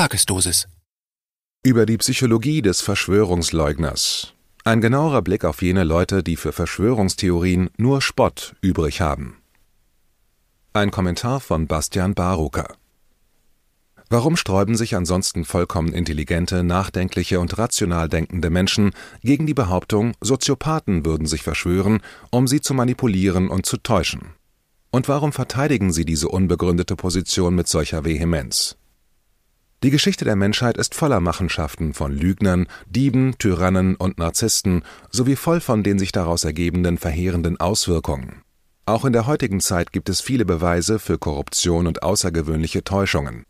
Tagesdosis. Über die Psychologie des Verschwörungsleugners. Ein genauerer Blick auf jene Leute, die für Verschwörungstheorien nur Spott übrig haben. Ein Kommentar von Bastian Barucker. Warum sträuben sich ansonsten vollkommen intelligente, nachdenkliche und rational denkende Menschen gegen die Behauptung, Soziopathen würden sich verschwören, um sie zu manipulieren und zu täuschen? Und warum verteidigen sie diese unbegründete Position mit solcher Vehemenz? Die Geschichte der Menschheit ist voller Machenschaften von Lügnern, Dieben, Tyrannen und Narzissten sowie voll von den sich daraus ergebenden verheerenden Auswirkungen. Auch in der heutigen Zeit gibt es viele Beweise für Korruption und außergewöhnliche Täuschungen.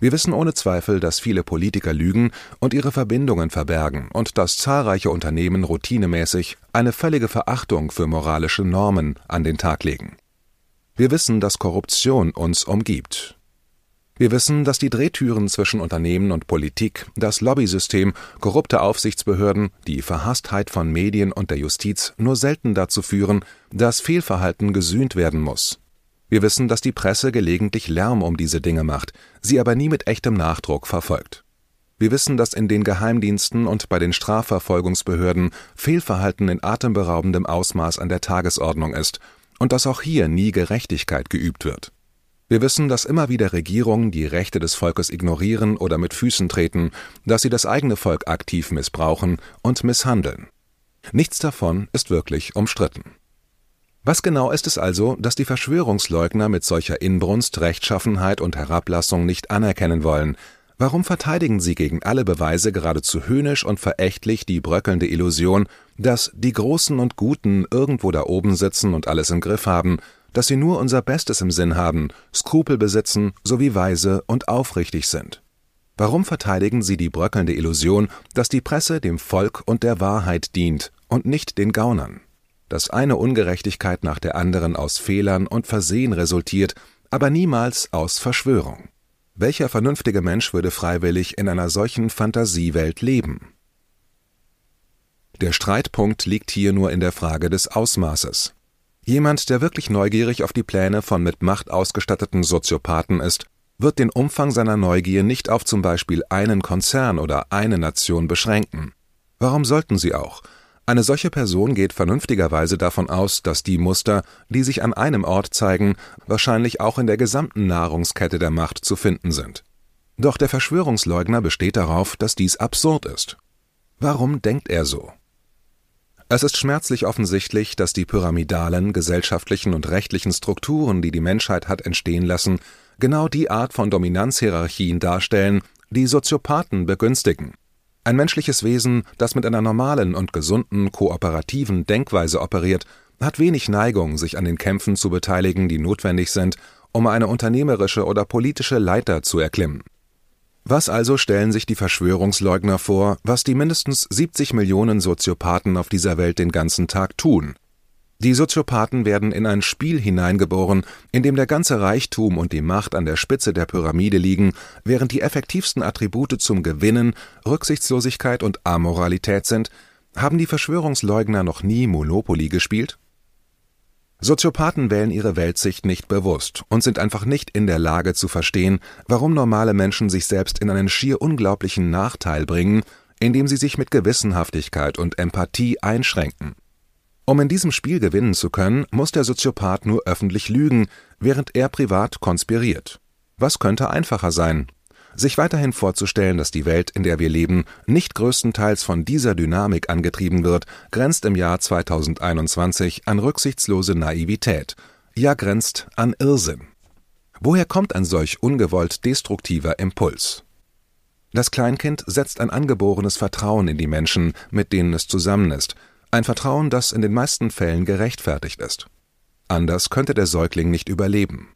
Wir wissen ohne Zweifel, dass viele Politiker lügen und ihre Verbindungen verbergen und dass zahlreiche Unternehmen routinemäßig eine völlige Verachtung für moralische Normen an den Tag legen. Wir wissen, dass Korruption uns umgibt. Wir wissen, dass die Drehtüren zwischen Unternehmen und Politik, das Lobbysystem, korrupte Aufsichtsbehörden, die Verhasstheit von Medien und der Justiz nur selten dazu führen, dass Fehlverhalten gesühnt werden muss. Wir wissen, dass die Presse gelegentlich Lärm um diese Dinge macht, sie aber nie mit echtem Nachdruck verfolgt. Wir wissen, dass in den Geheimdiensten und bei den Strafverfolgungsbehörden Fehlverhalten in atemberaubendem Ausmaß an der Tagesordnung ist und dass auch hier nie Gerechtigkeit geübt wird. Wir wissen, dass immer wieder Regierungen die Rechte des Volkes ignorieren oder mit Füßen treten, dass sie das eigene Volk aktiv missbrauchen und misshandeln. Nichts davon ist wirklich umstritten. Was genau ist es also, dass die Verschwörungsleugner mit solcher Inbrunst, Rechtschaffenheit und Herablassung nicht anerkennen wollen? Warum verteidigen sie gegen alle Beweise geradezu höhnisch und verächtlich die bröckelnde Illusion, dass die Großen und Guten irgendwo da oben sitzen und alles im Griff haben dass sie nur unser Bestes im Sinn haben, Skrupel besitzen sowie weise und aufrichtig sind. Warum verteidigen sie die bröckelnde Illusion, dass die Presse dem Volk und der Wahrheit dient und nicht den Gaunern? Dass eine Ungerechtigkeit nach der anderen aus Fehlern und Versehen resultiert, aber niemals aus Verschwörung. Welcher vernünftige Mensch würde freiwillig in einer solchen Fantasiewelt leben? Der Streitpunkt liegt hier nur in der Frage des Ausmaßes. Jemand, der wirklich neugierig auf die Pläne von mit Macht ausgestatteten Soziopathen ist, wird den Umfang seiner Neugier nicht auf zum Beispiel einen Konzern oder eine Nation beschränken. Warum sollten sie auch? Eine solche Person geht vernünftigerweise davon aus, dass die Muster, die sich an einem Ort zeigen, wahrscheinlich auch in der gesamten Nahrungskette der Macht zu finden sind. Doch der Verschwörungsleugner besteht darauf, dass dies absurd ist. Warum denkt er so? Es ist schmerzlich offensichtlich, dass die pyramidalen gesellschaftlichen und rechtlichen Strukturen, die die Menschheit hat entstehen lassen, genau die Art von Dominanzhierarchien darstellen, die Soziopathen begünstigen. Ein menschliches Wesen, das mit einer normalen und gesunden kooperativen Denkweise operiert, hat wenig Neigung, sich an den Kämpfen zu beteiligen, die notwendig sind, um eine unternehmerische oder politische Leiter zu erklimmen was also stellen sich die Verschwörungsleugner vor, was die mindestens 70 Millionen Soziopathen auf dieser Welt den ganzen Tag tun? Die Soziopathen werden in ein Spiel hineingeboren, in dem der ganze Reichtum und die Macht an der Spitze der Pyramide liegen, während die effektivsten Attribute zum Gewinnen Rücksichtslosigkeit und Amoralität sind, haben die Verschwörungsleugner noch nie Monopoly gespielt? Soziopathen wählen ihre Weltsicht nicht bewusst und sind einfach nicht in der Lage zu verstehen, warum normale Menschen sich selbst in einen schier unglaublichen Nachteil bringen, indem sie sich mit Gewissenhaftigkeit und Empathie einschränken. Um in diesem Spiel gewinnen zu können, muss der Soziopath nur öffentlich lügen, während er privat konspiriert. Was könnte einfacher sein? Sich weiterhin vorzustellen, dass die Welt, in der wir leben, nicht größtenteils von dieser Dynamik angetrieben wird, grenzt im Jahr 2021 an rücksichtslose Naivität, ja grenzt an Irrsinn. Woher kommt ein solch ungewollt destruktiver Impuls? Das Kleinkind setzt ein angeborenes Vertrauen in die Menschen, mit denen es zusammen ist, ein Vertrauen, das in den meisten Fällen gerechtfertigt ist. Anders könnte der Säugling nicht überleben.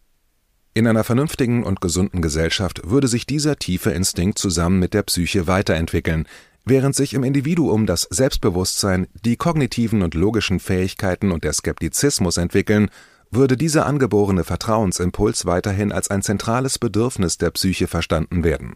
In einer vernünftigen und gesunden Gesellschaft würde sich dieser tiefe Instinkt zusammen mit der Psyche weiterentwickeln, während sich im Individuum das Selbstbewusstsein, die kognitiven und logischen Fähigkeiten und der Skeptizismus entwickeln, würde dieser angeborene Vertrauensimpuls weiterhin als ein zentrales Bedürfnis der Psyche verstanden werden.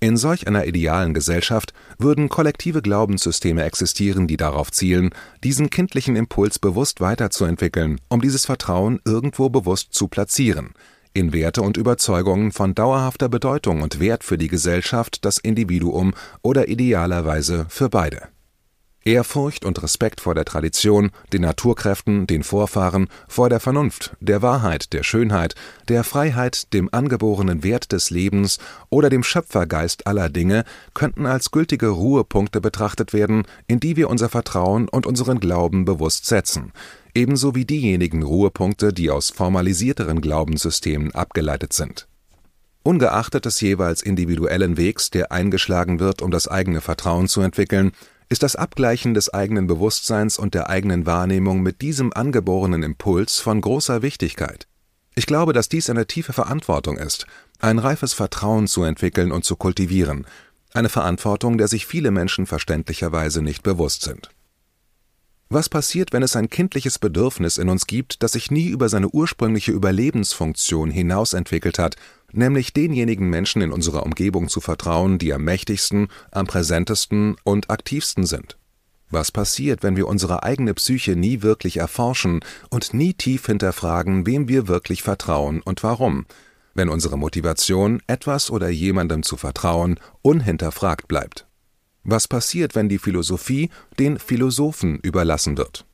In solch einer idealen Gesellschaft würden kollektive Glaubenssysteme existieren, die darauf zielen, diesen kindlichen Impuls bewusst weiterzuentwickeln, um dieses Vertrauen irgendwo bewusst zu platzieren – in Werte und Überzeugungen von dauerhafter Bedeutung und Wert für die Gesellschaft, das Individuum oder idealerweise für beide. Ehrfurcht und Respekt vor der Tradition, den Naturkräften, den Vorfahren, vor der Vernunft, der Wahrheit, der Schönheit, der Freiheit, dem angeborenen Wert des Lebens oder dem Schöpfergeist aller Dinge könnten als gültige Ruhepunkte betrachtet werden, in die wir unser Vertrauen und unseren Glauben bewusst setzen, ebenso wie diejenigen Ruhepunkte, die aus formalisierteren Glaubenssystemen abgeleitet sind. Ungeachtet des jeweils individuellen Wegs, der eingeschlagen wird, um das eigene Vertrauen zu entwickeln, ist das Abgleichen des eigenen Bewusstseins und der eigenen Wahrnehmung mit diesem angeborenen Impuls von großer Wichtigkeit. Ich glaube, dass dies eine tiefe Verantwortung ist, ein reifes Vertrauen zu entwickeln und zu kultivieren, eine Verantwortung, der sich viele Menschen verständlicherweise nicht bewusst sind. Was passiert, wenn es ein kindliches Bedürfnis in uns gibt, das sich nie über seine ursprüngliche Überlebensfunktion hinaus entwickelt hat nämlich denjenigen Menschen in unserer Umgebung zu vertrauen, die am mächtigsten, am präsentesten und aktivsten sind. Was passiert, wenn wir unsere eigene Psyche nie wirklich erforschen und nie tief hinterfragen, wem wir wirklich vertrauen und warum, wenn unsere Motivation, etwas oder jemandem zu vertrauen, unhinterfragt bleibt? Was passiert, wenn die Philosophie den Philosophen überlassen wird?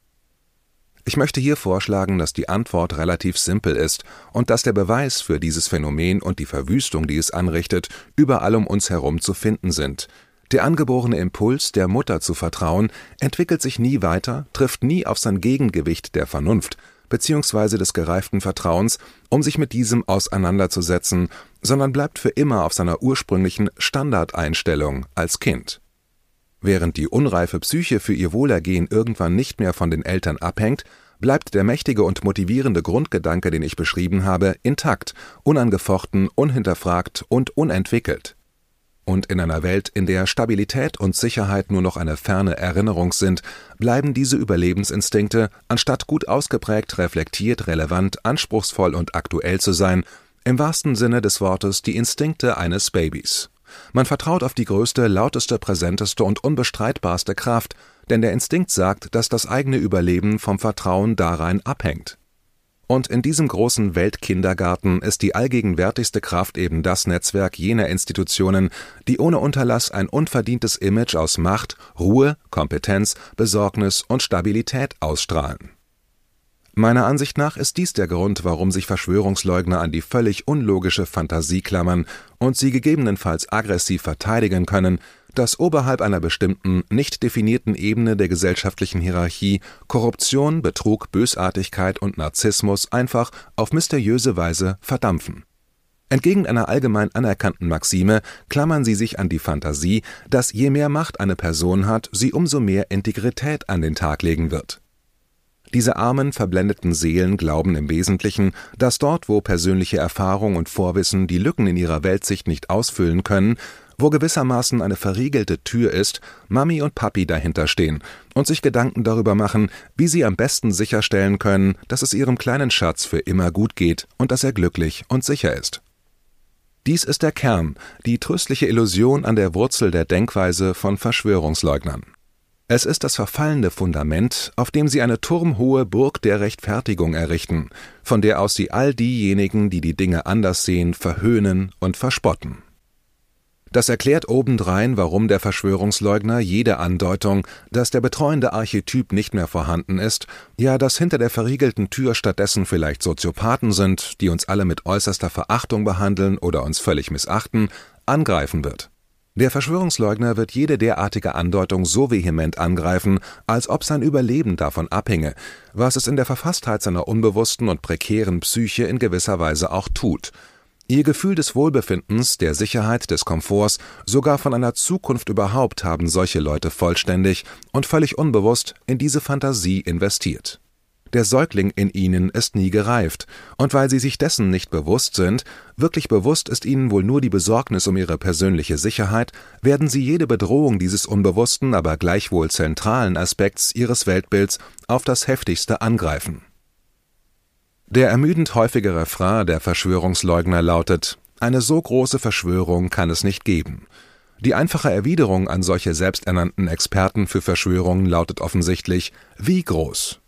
Ich möchte hier vorschlagen, dass die Antwort relativ simpel ist und dass der Beweis für dieses Phänomen und die Verwüstung, die es anrichtet, überall um uns herum zu finden sind. Der angeborene Impuls, der Mutter zu vertrauen, entwickelt sich nie weiter, trifft nie auf sein Gegengewicht der Vernunft bzw. des gereiften Vertrauens, um sich mit diesem auseinanderzusetzen, sondern bleibt für immer auf seiner ursprünglichen Standardeinstellung als Kind. Während die unreife Psyche für ihr Wohlergehen irgendwann nicht mehr von den Eltern abhängt, bleibt der mächtige und motivierende Grundgedanke, den ich beschrieben habe, intakt, unangefochten, unhinterfragt und unentwickelt. Und in einer Welt, in der Stabilität und Sicherheit nur noch eine ferne Erinnerung sind, bleiben diese Überlebensinstinkte, anstatt gut ausgeprägt, reflektiert, relevant, anspruchsvoll und aktuell zu sein, im wahrsten Sinne des Wortes die Instinkte eines Babys. Man vertraut auf die größte, lauteste, präsenteste und unbestreitbarste Kraft, denn der Instinkt sagt, dass das eigene Überleben vom Vertrauen darein abhängt. Und in diesem großen Weltkindergarten ist die allgegenwärtigste Kraft eben das Netzwerk jener Institutionen, die ohne Unterlass ein unverdientes Image aus Macht, Ruhe, Kompetenz, Besorgnis und Stabilität ausstrahlen Meiner Ansicht nach ist dies der Grund, warum sich Verschwörungsleugner an die völlig unlogische Fantasie klammern und sie gegebenenfalls aggressiv verteidigen können, dass oberhalb einer bestimmten, nicht definierten Ebene der gesellschaftlichen Hierarchie Korruption, Betrug, Bösartigkeit und Narzissmus einfach auf mysteriöse Weise verdampfen. Entgegen einer allgemein anerkannten Maxime klammern sie sich an die Fantasie, dass je mehr Macht eine Person hat, sie umso mehr Integrität an den Tag legen wird diese armen, verblendeten Seelen glauben im Wesentlichen, dass dort, wo persönliche Erfahrung und Vorwissen die Lücken in ihrer Weltsicht nicht ausfüllen können, wo gewissermaßen eine verriegelte Tür ist, Mami und Papi dahinter stehen und sich Gedanken darüber machen, wie sie am besten sicherstellen können, dass es ihrem kleinen Schatz für immer gut geht und dass er glücklich und sicher ist. Dies ist der Kern, die tröstliche Illusion an der Wurzel der Denkweise von Verschwörungsleugnern. Es ist das verfallende Fundament, auf dem sie eine turmhohe Burg der Rechtfertigung errichten, von der aus sie all diejenigen, die die Dinge anders sehen, verhöhnen und verspotten. Das erklärt obendrein, warum der Verschwörungsleugner jede Andeutung, dass der betreuende Archetyp nicht mehr vorhanden ist, ja, dass hinter der verriegelten Tür stattdessen vielleicht Soziopathen sind, die uns alle mit äußerster Verachtung behandeln oder uns völlig missachten, angreifen wird. Der Verschwörungsleugner wird jede derartige Andeutung so vehement angreifen, als ob sein Überleben davon abhinge, was es in der Verfasstheit seiner unbewussten und prekären Psyche in gewisser Weise auch tut. Ihr Gefühl des Wohlbefindens, der Sicherheit, des Komforts, sogar von einer Zukunft überhaupt haben solche Leute vollständig und völlig unbewusst in diese Fantasie investiert der Säugling in ihnen ist nie gereift, und weil sie sich dessen nicht bewusst sind, wirklich bewusst ist ihnen wohl nur die Besorgnis um ihre persönliche Sicherheit, werden sie jede Bedrohung dieses unbewussten, aber gleichwohl zentralen Aspekts ihres Weltbilds auf das heftigste angreifen. Der ermüdend häufige Refrain der Verschwörungsleugner lautet Eine so große Verschwörung kann es nicht geben. Die einfache Erwiderung an solche selbsternannten Experten für Verschwörungen lautet offensichtlich Wie groß?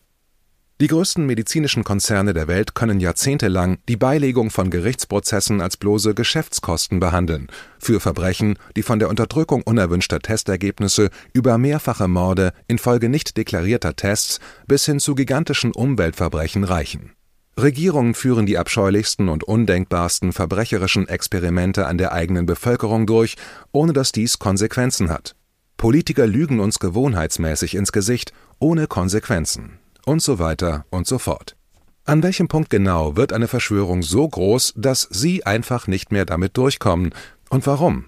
Die größten medizinischen Konzerne der Welt können jahrzehntelang die Beilegung von Gerichtsprozessen als bloße Geschäftskosten behandeln, für Verbrechen, die von der Unterdrückung unerwünschter Testergebnisse über mehrfache Morde infolge nicht deklarierter Tests bis hin zu gigantischen Umweltverbrechen reichen. Regierungen führen die abscheulichsten und undenkbarsten verbrecherischen Experimente an der eigenen Bevölkerung durch, ohne dass dies Konsequenzen hat. Politiker lügen uns gewohnheitsmäßig ins Gesicht, ohne Konsequenzen und so weiter und so fort. An welchem Punkt genau wird eine Verschwörung so groß, dass Sie einfach nicht mehr damit durchkommen und warum?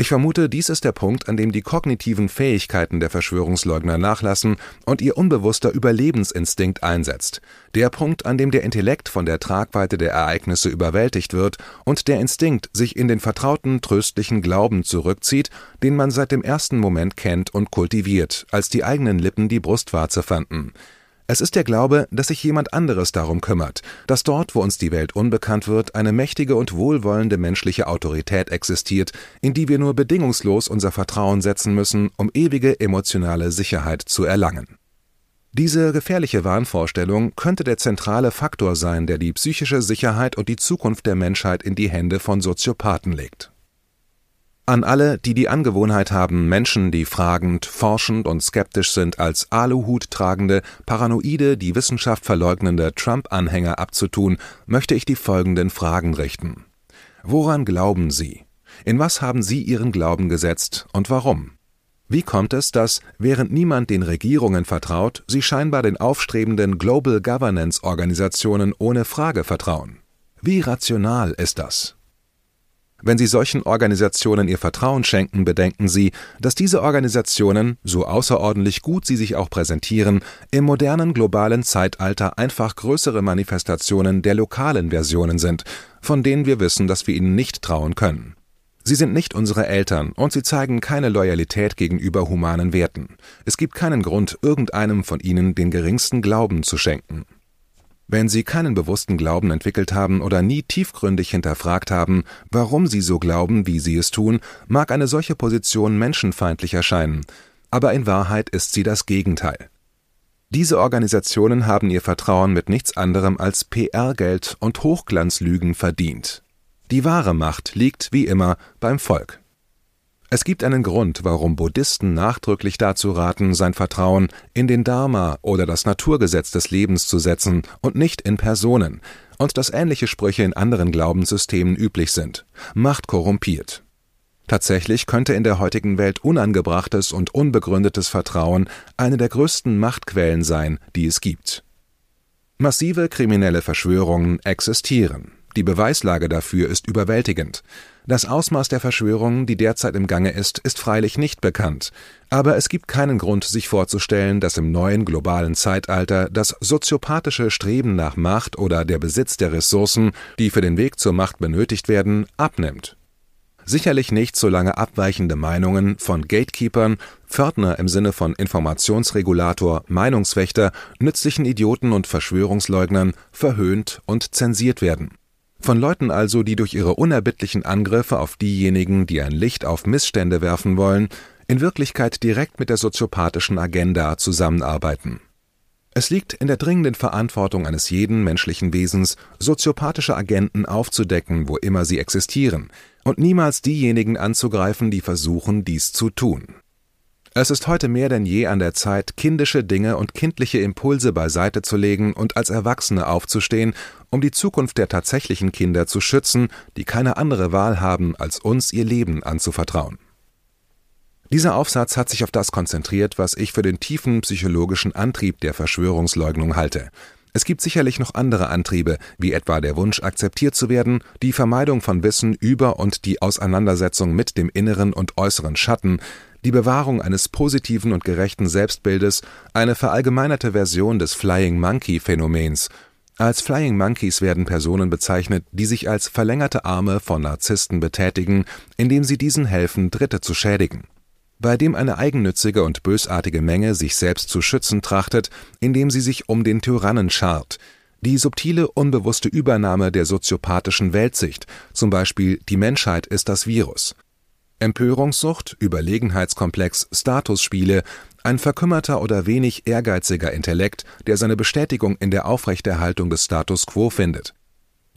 Ich vermute, dies ist der Punkt, an dem die kognitiven Fähigkeiten der Verschwörungsleugner nachlassen und ihr unbewusster Überlebensinstinkt einsetzt. Der Punkt, an dem der Intellekt von der Tragweite der Ereignisse überwältigt wird und der Instinkt sich in den vertrauten, tröstlichen Glauben zurückzieht, den man seit dem ersten Moment kennt und kultiviert, als die eigenen Lippen die Brustwarze fanden. Es ist der Glaube, dass sich jemand anderes darum kümmert, dass dort, wo uns die Welt unbekannt wird, eine mächtige und wohlwollende menschliche Autorität existiert, in die wir nur bedingungslos unser Vertrauen setzen müssen, um ewige emotionale Sicherheit zu erlangen. Diese gefährliche Wahnvorstellung könnte der zentrale Faktor sein, der die psychische Sicherheit und die Zukunft der Menschheit in die Hände von Soziopathen legt an alle, die die Angewohnheit haben, Menschen, die fragend, forschend und skeptisch sind, als Aluhut tragende, paranoide, die Wissenschaft verleugnende Trump-Anhänger abzutun, möchte ich die folgenden Fragen richten. Woran glauben Sie? In was haben Sie Ihren Glauben gesetzt und warum? Wie kommt es, dass, während niemand den Regierungen vertraut, Sie scheinbar den aufstrebenden Global Governance Organisationen ohne Frage vertrauen? Wie rational ist das? Wenn Sie solchen Organisationen Ihr Vertrauen schenken, bedenken Sie, dass diese Organisationen, so außerordentlich gut sie sich auch präsentieren, im modernen globalen Zeitalter einfach größere Manifestationen der lokalen Versionen sind, von denen wir wissen, dass wir ihnen nicht trauen können. Sie sind nicht unsere Eltern und sie zeigen keine Loyalität gegenüber humanen Werten. Es gibt keinen Grund, irgendeinem von ihnen den geringsten Glauben zu schenken. Wenn Sie keinen bewussten Glauben entwickelt haben oder nie tiefgründig hinterfragt haben, warum Sie so glauben, wie Sie es tun, mag eine solche Position menschenfeindlich erscheinen, aber in Wahrheit ist sie das Gegenteil. Diese Organisationen haben ihr Vertrauen mit nichts anderem als PR-Geld und Hochglanzlügen verdient. Die wahre Macht liegt, wie immer, beim Volk. Es gibt einen Grund, warum Buddhisten nachdrücklich dazu raten, sein Vertrauen in den Dharma oder das Naturgesetz des Lebens zu setzen und nicht in Personen, und dass ähnliche Sprüche in anderen Glaubenssystemen üblich sind. Macht korrumpiert. Tatsächlich könnte in der heutigen Welt unangebrachtes und unbegründetes Vertrauen eine der größten Machtquellen sein, die es gibt. Massive kriminelle Verschwörungen existieren. Die Beweislage dafür ist überwältigend. Das Ausmaß der Verschwörung, die derzeit im Gange ist, ist freilich nicht bekannt, aber es gibt keinen Grund, sich vorzustellen, dass im neuen globalen Zeitalter das soziopathische Streben nach Macht oder der Besitz der Ressourcen, die für den Weg zur Macht benötigt werden, abnimmt. Sicherlich nicht, solange abweichende Meinungen von Gatekeepern, Pförtner im Sinne von Informationsregulator, Meinungswächter, nützlichen Idioten und Verschwörungsleugnern verhöhnt und zensiert werden. Von Leuten also, die durch ihre unerbittlichen Angriffe auf diejenigen, die ein Licht auf Missstände werfen wollen, in Wirklichkeit direkt mit der soziopathischen Agenda zusammenarbeiten. Es liegt in der dringenden Verantwortung eines jeden menschlichen Wesens, soziopathische Agenten aufzudecken, wo immer sie existieren, und niemals diejenigen anzugreifen, die versuchen, dies zu tun es ist heute mehr denn je an der Zeit, kindische Dinge und kindliche Impulse beiseite zu legen und als Erwachsene aufzustehen, um die Zukunft der tatsächlichen Kinder zu schützen, die keine andere Wahl haben, als uns ihr Leben anzuvertrauen. Dieser Aufsatz hat sich auf das konzentriert, was ich für den tiefen psychologischen Antrieb der Verschwörungsleugnung halte. Es gibt sicherlich noch andere Antriebe, wie etwa der Wunsch, akzeptiert zu werden, die Vermeidung von Wissen über und die Auseinandersetzung mit dem inneren und äußeren Schatten, die Bewahrung eines positiven und gerechten Selbstbildes, eine verallgemeinerte Version des Flying Monkey Phänomens. Als Flying Monkeys werden Personen bezeichnet, die sich als verlängerte Arme von Narzissten betätigen, indem sie diesen helfen, Dritte zu schädigen. Bei dem eine eigennützige und bösartige Menge sich selbst zu schützen trachtet, indem sie sich um den Tyrannen schart, die subtile, unbewusste Übernahme der soziopathischen Weltsicht, zum Beispiel die Menschheit ist das Virus, Empörungssucht, Überlegenheitskomplex, Statusspiele, Ein verkümmerter oder wenig ehrgeiziger Intellekt, der seine Bestätigung in der Aufrechterhaltung des Status quo findet.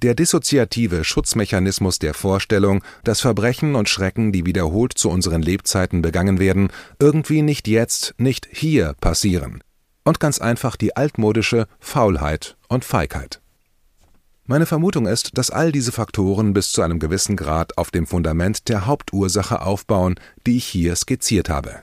Der dissoziative Schutzmechanismus der Vorstellung, dass Verbrechen und Schrecken, die wiederholt zu unseren Lebzeiten begangen werden, irgendwie nicht jetzt, nicht hier passieren. Und ganz einfach die altmodische Faulheit und Feigheit. Meine Vermutung ist, dass all diese Faktoren bis zu einem gewissen Grad auf dem Fundament der Hauptursache aufbauen, die ich hier skizziert habe.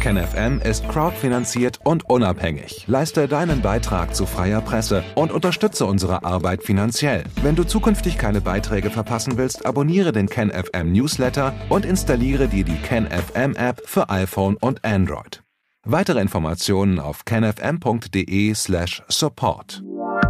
KenFM ist crowdfinanziert und unabhängig. Leiste deinen Beitrag zu freier Presse und unterstütze unsere Arbeit finanziell. Wenn du zukünftig keine Beiträge verpassen willst, abonniere den KenFM Newsletter und installiere dir die KenFM App für iPhone und Android. Weitere Informationen auf kenfm.de/support.